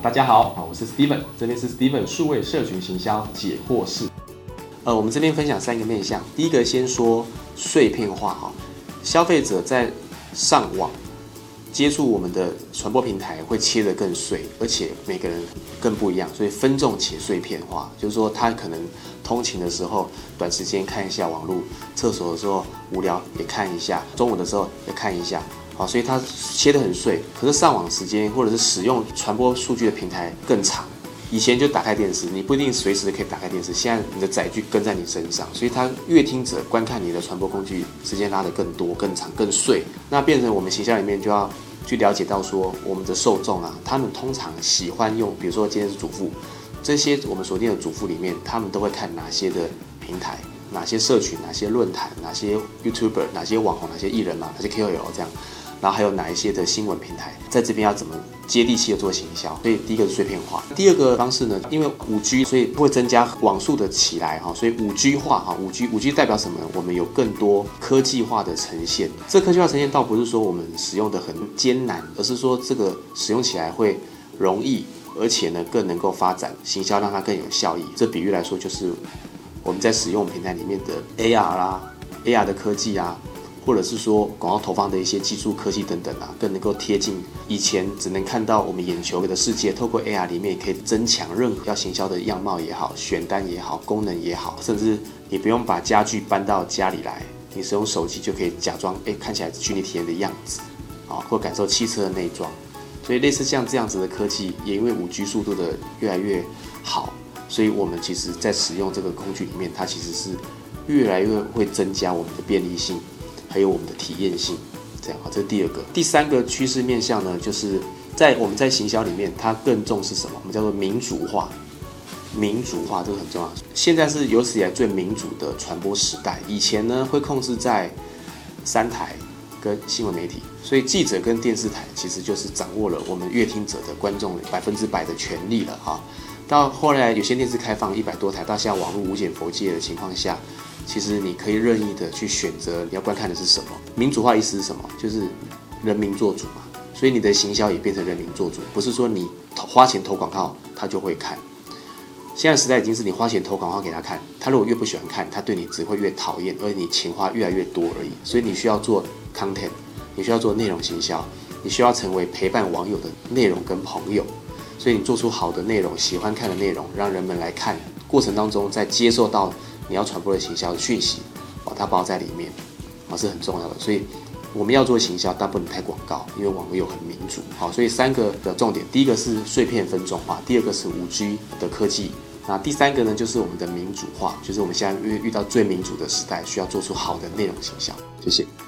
大家好，啊，我是 Steven，这边是 Steven 数位社群行销解惑室。呃，我们这边分享三个面向，第一个先说碎片化哈，消费者在上网接触我们的传播平台会切得更碎，而且每个人更不一样，所以分众且碎片化，就是说他可能通勤的时候短时间看一下网络，厕所的时候无聊也看一下，中午的时候也看一下。好，所以它切得很碎，可是上网时间或者是使用传播数据的平台更长。以前就打开电视，你不一定随时可以打开电视，现在你的载具跟在你身上，所以他阅听者观看你的传播工具时间拉得更多、更长、更碎。那变成我们形象里面就要去了解到说，我们的受众啊，他们通常喜欢用，比如说今天是主妇，这些我们锁定的主妇里面，他们都会看哪些的平台、哪些社群、哪些论坛、哪些 YouTuber、哪些网红、哪些艺人嘛、哪些 KOL 这样。然后还有哪一些的新闻平台在这边要怎么接地气的做行销？所以第一个是碎片化，第二个方式呢，因为五 G，所以会增加网速的起来哈，所以五 G 化哈，五 G 五 G 代表什么？我们有更多科技化的呈现。这科技化呈现倒不是说我们使用的很艰难，而是说这个使用起来会容易，而且呢更能够发展行销，让它更有效益。这比喻来说，就是我们在使用平台里面的 AR 啦，AR 的科技啊。或者是说广告投放的一些技术科技等等啊，更能够贴近以前只能看到我们眼球的世界，透过 AR 里面也可以增强任何要行销的样貌也好，选单也好，功能也好，甚至你不用把家具搬到家里来，你使用手机就可以假装哎看起来虚拟体验的样子啊，或感受汽车的内装。所以类似像这样子的科技，也因为五 G 速度的越来越好，所以我们其实在使用这个工具里面，它其实是越来越会增加我们的便利性。还有我们的体验性，这样好，这是第二个。第三个趋势面向呢，就是在我们在行销里面，它更重视什么？我们叫做民主化。民主化这个很重要。现在是有史以来最民主的传播时代。以前呢，会控制在三台跟新闻媒体，所以记者跟电视台其实就是掌握了我们阅听者的观众百分之百的权利了哈。到后来有线电视开放一百多台，到现在网络无减佛界的情况下。其实你可以任意的去选择你要观看的是什么。民主化意思是什么？就是人民做主嘛。所以你的行销也变成人民做主，不是说你花钱投广告他就会看。现在时代已经是你花钱投广告给他看，他如果越不喜欢看，他对你只会越讨厌，而你钱花越来越多而已。所以你需要做 content，你需要做内容行销，你需要成为陪伴网友的内容跟朋友。所以你做出好的内容，喜欢看的内容，让人们来看过程当中再接受到。你要传播的行销的讯息，把它包在里面，啊是很重要的。所以我们要做行销，但不能太广告，因为网络又很民主。好，所以三个的重点，第一个是碎片分众化，第二个是五 G 的科技，那第三个呢就是我们的民主化，就是我们现在遇遇到最民主的时代，需要做出好的内容形象。谢谢。